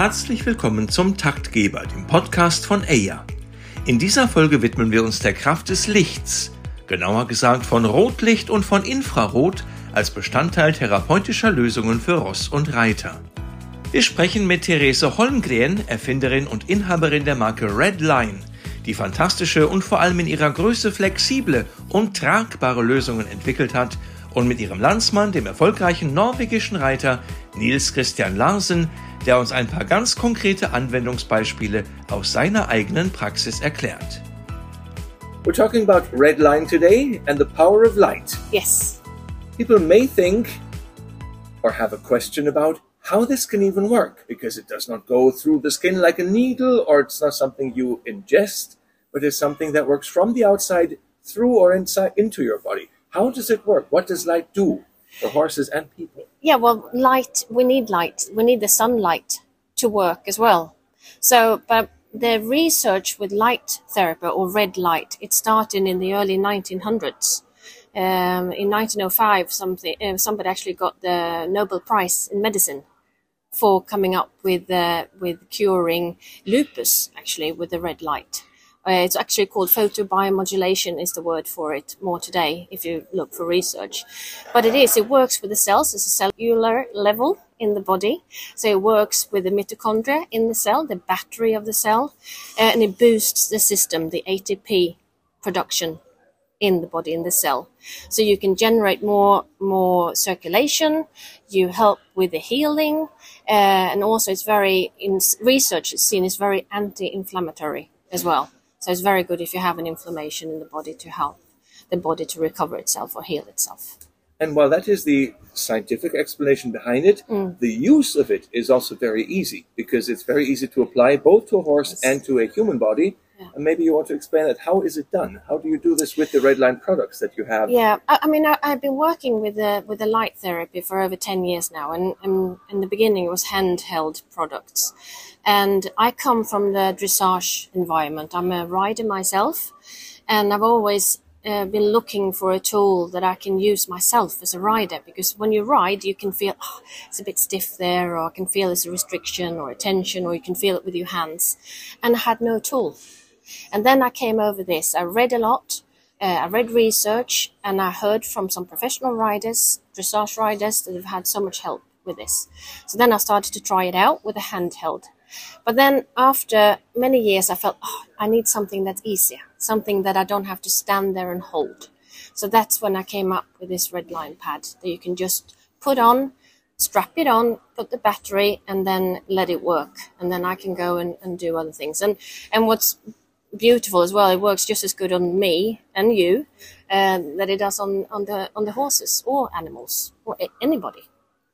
Herzlich willkommen zum Taktgeber, dem Podcast von EIA. In dieser Folge widmen wir uns der Kraft des Lichts, genauer gesagt von Rotlicht und von Infrarot als Bestandteil therapeutischer Lösungen für Ross und Reiter. Wir sprechen mit Therese Holmgren, Erfinderin und Inhaberin der Marke Red Line, die fantastische und vor allem in ihrer Größe flexible und tragbare Lösungen entwickelt hat und mit ihrem Landsmann, dem erfolgreichen norwegischen Reiter Nils Christian Larsen, der uns ein paar ganz konkrete Anwendungsbeispiele aus seiner eigenen Praxis erklärt. We're talking about red line today and the power of light. Yes. People may think or have a question about how this can even work because it does not go through the skin like a needle or it's not something you ingest, but it's something that works from the outside through or inside into your body. How does it work? What does light do for horses and people? Yeah, well, light, we need light. We need the sunlight to work as well. So, but the research with light therapy or red light, it started in the early 1900s. Um, in 1905, something, uh, somebody actually got the Nobel Prize in medicine for coming up with uh, with curing lupus, actually, with the red light. Uh, it's actually called photobiomodulation is the word for it more today if you look for research. But it is, it works with the cells as a cellular level in the body. So it works with the mitochondria in the cell, the battery of the cell, uh, and it boosts the system, the ATP production in the body in the cell so you can generate more more circulation you help with the healing uh, and also it's very in research it's seen as very anti-inflammatory as well so it's very good if you have an inflammation in the body to help the body to recover itself or heal itself. And while that is the scientific explanation behind it, Mm. the use of it is also very easy because it's very easy to apply both to a horse Yes. and to a human body. Yeah. And maybe you want to explain that. How is it done? How do you do this with the red line products that you have? Yeah, I, I mean, I, I've been working with the with the light therapy for over ten years now, and, and in the beginning it was handheld products, and I come from the dressage environment. I'm a rider myself, and I've always uh, been looking for a tool that I can use myself as a rider because when you ride, you can feel oh, it's a bit stiff there, or I can feel it's a restriction or a tension, or you can feel it with your hands, and I had no tool. And then I came over this. I read a lot. Uh, I read research and I heard from some professional riders, dressage riders, that have had so much help with this. So then I started to try it out with a handheld. But then after many years, I felt, oh, I need something that's easier, something that I don't have to stand there and hold. So that's when I came up with this red line pad that you can just put on, strap it on, put the battery, and then let it work. And then I can go and, and do other things. And and what's beautiful as well, it works just as good on me and you uh, that it does on, on the on the horses or animals or a- anybody.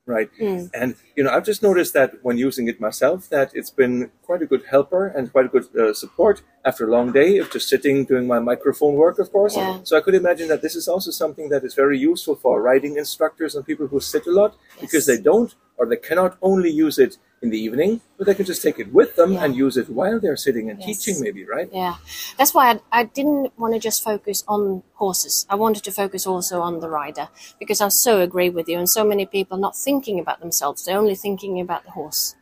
Right. Mm. And, you know, I've just noticed that when using it myself, that it's been quite a good helper and quite a good uh, support after a long day of just sitting doing my microphone work, of course. Yeah. So I could imagine that this is also something that is very useful for riding instructors and people who sit a lot because they don't or they cannot only use it in the evening, but they can just take it with them Yeah. and use it while they're sitting and Yes. teaching, maybe, right? Yeah, that's why I, I didn't want to just focus on horses. I wanted to focus also on the rider because I so agree with you. And so many people not thinking about themselves; they're only thinking about the horse.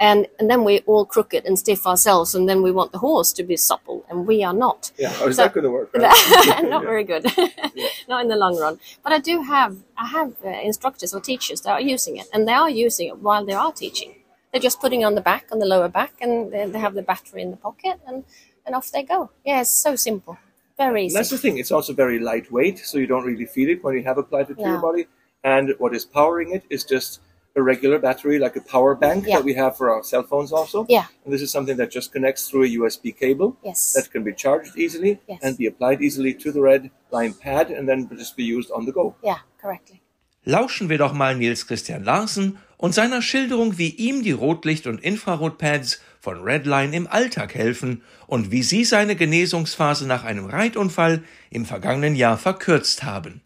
And and then we're all crooked and stiff ourselves, and then we want the horse to be supple, and we are not. Yeah. Is So- that going to work? right? not very good not in the long run but i do have i have uh, instructors or teachers that are using it and they are using it while they are teaching they're just putting on the back on the lower back and they, they have the battery in the pocket and and off they go yeah it's so simple very And that's the thing. It's also very lightweight, so you don't really feel it when you have applied it to your body. And what is powering it is just a regular battery, like a power bank Yeah. that we have for our cell phones also. Yeah. And this is something that just connects through a USB cable yes that can be charged easily Yes. and be applied easily to the red line pad and then just be used on the go. yeah correctly Lauschen wir doch mal Nils Christian Larsen und seiner Schilderung, wie ihm die Rotlicht- und Infrarotpads von Redline im Alltag helfen und wie sie seine Genesungsphase nach einem Reitunfall im vergangenen Jahr verkürzt haben.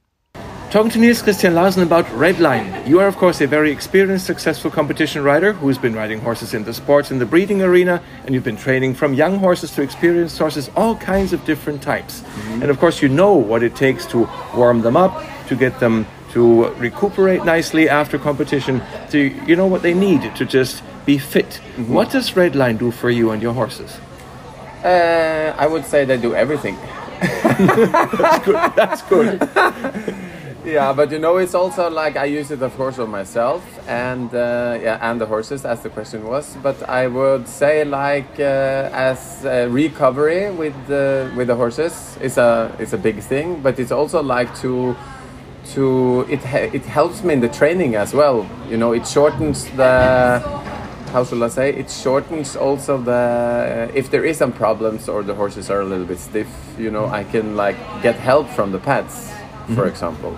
Talking to Niels Christian Larsen about Redline. You are, of course, a very experienced, successful competition rider who's been riding horses in the sports and the breeding arena, and you've been training from young horses to experienced horses, all kinds of different types. And of course, you know what it takes to warm them up, to get them to recuperate nicely after competition. To you know what they need to just be fit. What does Red Line do for you and your horses? Uh, I would say they do everything. That's good. That's good. Yeah, but you know, it's also like I use it, of course, on myself and uh, yeah, and the horses, as the question was. But I would say, like, uh, as recovery with the with the horses is a is a big thing. But it's also like to to it it helps me in the training as well. You know, it shortens the how should I say? It shortens also the if there is some problems or the horses are a little bit stiff. You know, I can like get help from the pads, for example.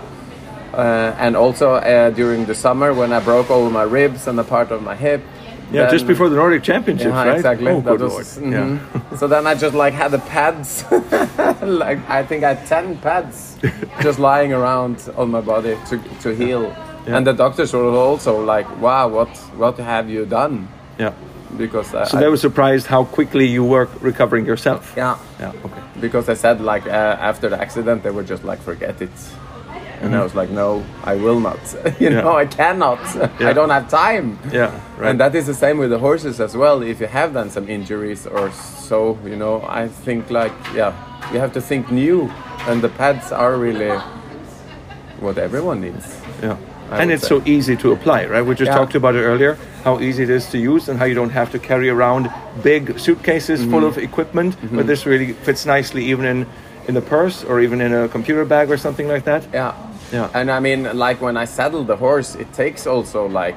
Uh, and also uh, during the summer when I broke all my ribs and a part of my hip. Yeah, then- just before the Nordic Championships, yeah, right? exactly. Oh, good was- lord. Yeah. mhm. so then I just like had the pads, like I think I had ten pads just lying around on my body to, to heal. Yeah. And the doctors were also like, "Wow, what what have you done?" Yeah. Because I, So they were surprised how quickly you were recovering yourself. yeah, Yeah. Okay. because I said like uh, after the accident they were just like forget it, and I was like, "No, I will not. you Yeah. know, I cannot. Yeah. I don't have time." Yeah. Right. And that is the same with the horses as well. If you have done some injuries or so, you know, I think like yeah, you have to think new, and the pads are really what everyone needs. Yeah. I and it's say. so easy to apply, right? We just Yeah. talked about it earlier, how easy it is to use and how you don't have to carry around big suitcases Mm-hmm. full of equipment. But this really fits nicely even in, in the purse or even in a computer bag or something like that. Yeah. Yeah. And I mean, like when I saddle the horse, it takes also like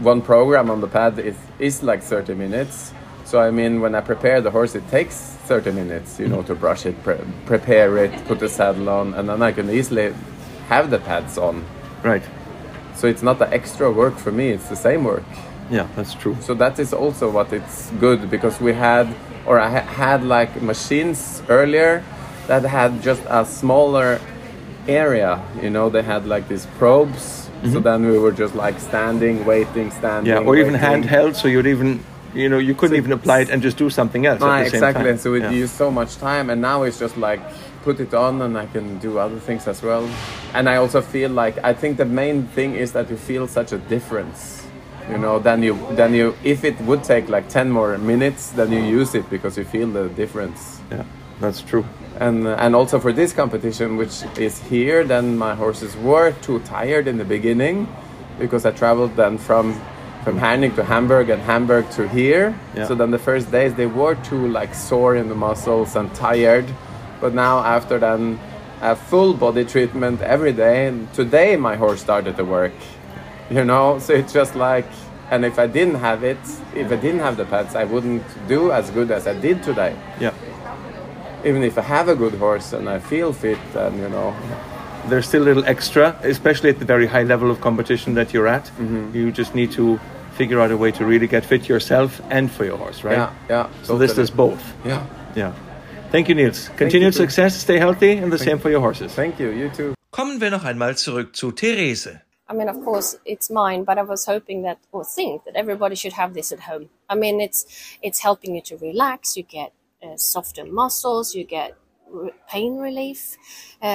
one program on the pad is, is like 30 minutes. So I mean, when I prepare the horse, it takes 30 minutes, you know, to brush it, pre- prepare it, put the saddle on, and then I can easily have the pads on. Right. So it's not the extra work for me; it's the same work. Yeah, that's true. So that is also what it's good because we had, or I ha- had like machines earlier that had just a smaller area. You know, they had like these probes. So then we were just like standing, waiting, standing. Mm-hmm. Yeah, or even handheld, so you'd even, you know, you couldn't So even apply it and just do something else Ah, at the same exactly. time. So it yeah. used so much time, and now it's just like put it on, and I can do other things as well. And I also feel like I think the main thing is that you feel such a difference. You know, then you then you if it would take like ten more minutes, then you use it because you feel the difference. yeah, that's true. And uh, and also for this competition, which is here, then my horses were too tired in the beginning because I traveled then from from Herning to Hamburg and Hamburg to here. Yeah. So then the first days they were too like sore in the muscles and tired. But now after then a full body treatment every day, and today my horse started to work. You know, so it's just like. And if I didn't have it, if I didn't have the pads, I wouldn't do as good as I did today Yeah. Even if I have a good horse and I feel fit, then you know, There's still a little extra, especially at the very high level of competition that you're at. Mm-hmm. You just need to figure out a way to really get fit yourself and for your horse, right? yeah, yeah. So this totally. does both. Yeah. Yeah. Thank you, Nils. Continued too. success, stay healthy, and the same for your horses. Thank you. You too. Kommen wir noch einmal zurück zu Therese. I mean, of course, it's mine, but I was hoping that or think that everybody should have this at home. I mean, it's it's helping you to relax. You get uh, softer muscles. You get pain relief. Uh,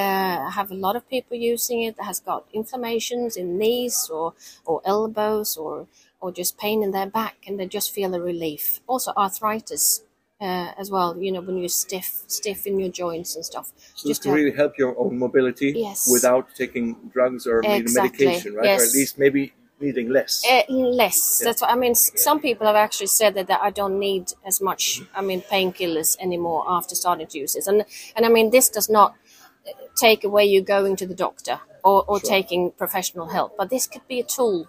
I have a lot of people using it that has got inflammations in knees or or elbows or or just pain in their back, and they just feel a relief. Also, arthritis. Uh, as well, you know, when you're stiff, stiff in your joints and stuff. So this to can help- really help your own mobility Yes. without taking drugs or Exactly, medication, right? Or at least maybe needing less. Uh, less. That's what I mean. s- Some people have actually said that, that I don't need as much. I mean, painkillers anymore after starting to use this, and and I mean this does not uh, take away you going to the doctor or, or taking professional help, but this could be a tool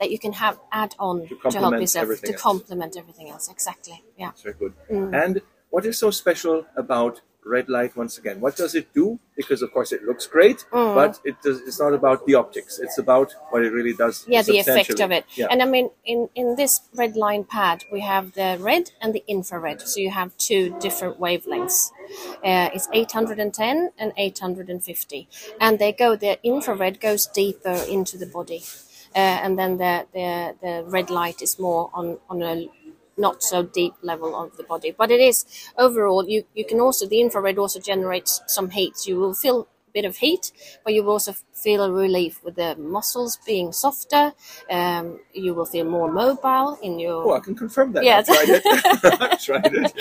that you can have add on to, help complement yourself everything to else. complement everything else. Exactly. Yeah. That's very good. Mm. And what is so special about red light once again? What does it do? Because of course it looks great, Mm. but it does, it's not about the optics. It's about what it really does. yeah the effect of it Yeah. and i mean in in this red line pad we have the red and the infrared so you have two different wavelengths uh, it's 810 and 850 and they go the infrared goes deeper into the body uh, and then the, the the red light is more on on a not so deep level of the body but it is overall you you can also the infrared also generates some heat you will feel a bit of heat, but you will also feel a relief with the muscles being softer. Um, you will feel more mobile in your. Oh, I can confirm that. Yes. I've tried it. I've tried it.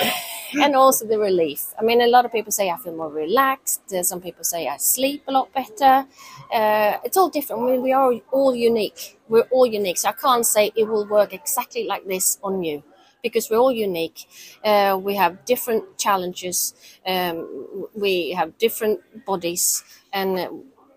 yeah. and also the relief. I mean, a lot of people say I feel more relaxed. Uh, Some people say I sleep a lot better. Uh, it's all different. I mean, we are all unique. We're all unique. So I can't say it will work exactly like this on you because we're all unique. Uh, we have different challenges. Um, we have different bodies, and uh,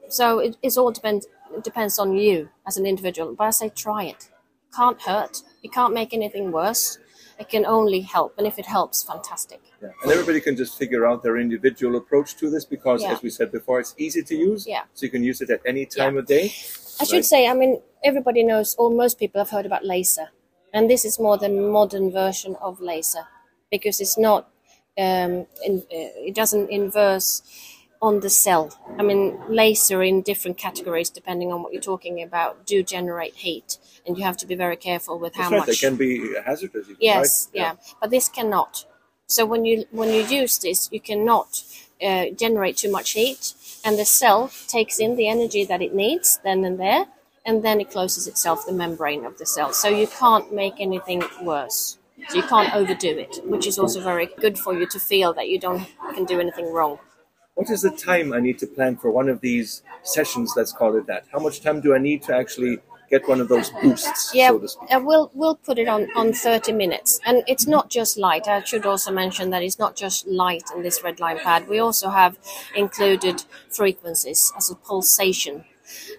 so it, it's all depends depends on you as an individual. But I say try it. Can't hurt. It can't make anything worse. It can only help, and if it helps, fantastic. Yeah. And everybody can just figure out their individual approach to this because, Yeah. as we said before, it's easy to use. Yeah. So you can use it at any time Yeah. of day. I should say, I mean, everybody knows, or most people have heard about laser, and this is more the modern version of laser because it's not, um, in, uh, it doesn't inverse on the cell. I mean, laser in different categories, depending on what you're talking about, do generate heat, and you have to be very careful with how right. much. They can be hazardous. Yes, right? yeah. but this cannot. So when you when you use this, you cannot uh, generate too much heat, and the cell takes in the energy that it needs then and there, and then it closes itself, the membrane of the cell. So you can't make anything worse. So you can't overdo it, which is also very good for you to feel that you don't can do anything wrong. What is the time I need to plan for one of these sessions? Let's call it that. How much time do I need to actually get one of those boosts, Yeah, so uh, we'll we'll put it on on thirty minutes, and it's not just light. I should also mention that it's not just light in this red line pad. We also have included frequencies as a pulsation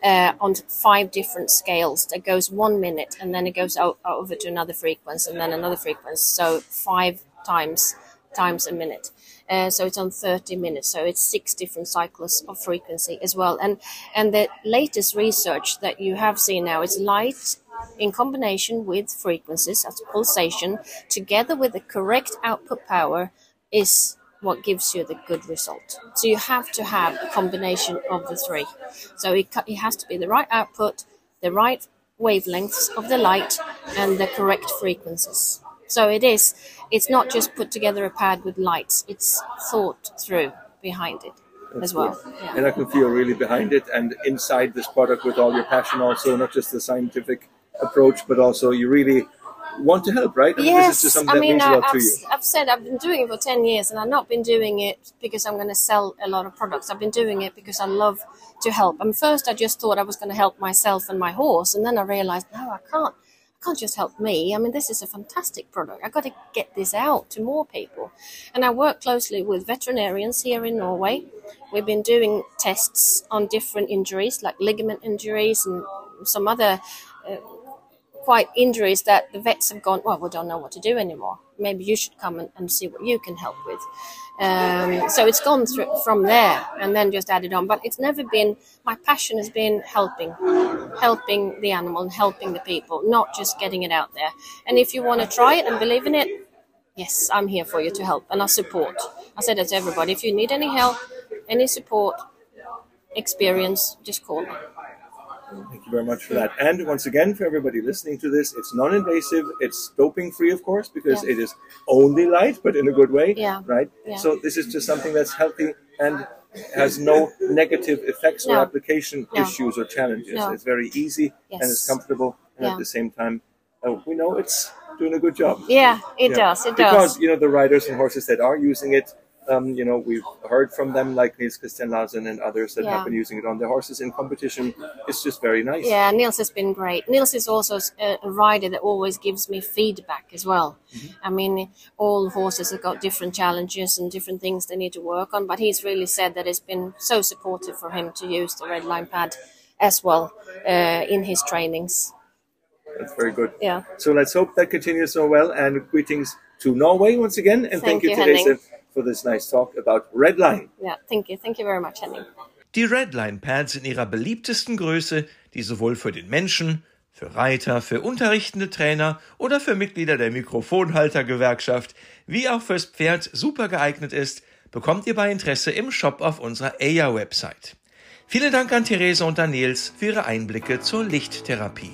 uh, on five different scales. That goes one minute, and then it goes out, over to another frequency, and then another frequency. So five times times a minute. Uh, so it's on 30 minutes. So it's six different cycles of frequency as well. And and the latest research that you have seen now is light in combination with frequencies, as pulsation, together with the correct output power, is what gives you the good result. So you have to have a combination of the three. So it, it has to be the right output, the right wavelengths of the light, and the correct frequencies. So it is. It's not just put together a pad with lights. It's thought through behind it as well. Yeah. And I can feel really behind it and inside this product with all your passion also, not just the scientific approach, but also you really want to help, right? I mean, Yes, this is just something I mean, I, lot I've, to you. s- I've said I've been doing it for 10 years and I've not been doing it because I'm going to sell a lot of products. I've been doing it because I love to help. And first, I just thought I was going to help myself and my horse. And then I realized, no, I can't. I can't just help me. I mean, this is a fantastic product. I've got to get this out to more people. And I work closely with veterinarians here in Norway. We've been doing tests on different injuries, like ligament injuries and some other uh, quite injuries that the vets have gone, well, we don't know what to do anymore. Maybe you should come and, and see what you can help with. Um, so it's gone through from there and then just added on. But it's never been, my passion has been helping, helping the animal and helping the people, not just getting it out there. And if you want to try it and believe in it, yes, I'm here for you to help and I support. I said that to everybody. If you need any help, any support, experience, just call me. Thank you very much for that. And once again, for everybody listening to this, it's non-invasive. It's doping-free, of course, because Yeah. it is only light, but in a good way, Yeah. right? Yeah. So this is just something that's healthy and has no negative effects or application No. issues or challenges. No. It's very easy and it's comfortable, and at the same time, uh, we know it's doing a good job. Yeah, it does. It because does. Because you know the riders and horses that are using it um, you know we've heard from them like Nils Christian Larsen and others that have been using it on their horses in competition it's just very nice Yeah, Nils has been great. Nils is also a, a rider that always gives me feedback as well. I mean, all horses have got different challenges and different things they need to work on, but he's really said that it's been so supportive for him to use the red line pad as well uh, in his trainings. that's very good Yeah. so let's hope that continues so well and greetings to Norway once again and thank, Thank you, you. Lise for this nice talk about red line Yeah, thank you. Thank you very much, Henning. Die Redline Pads in ihrer beliebtesten Größe, die sowohl für den Menschen, für Reiter, für unterrichtende Trainer oder für Mitglieder der Mikrofonhaltergewerkschaft, wie auch fürs Pferd super geeignet ist, bekommt ihr bei Interesse im Shop auf unserer EIA-Website. Vielen Dank an Therese und Daniels für ihre Einblicke zur Lichttherapie.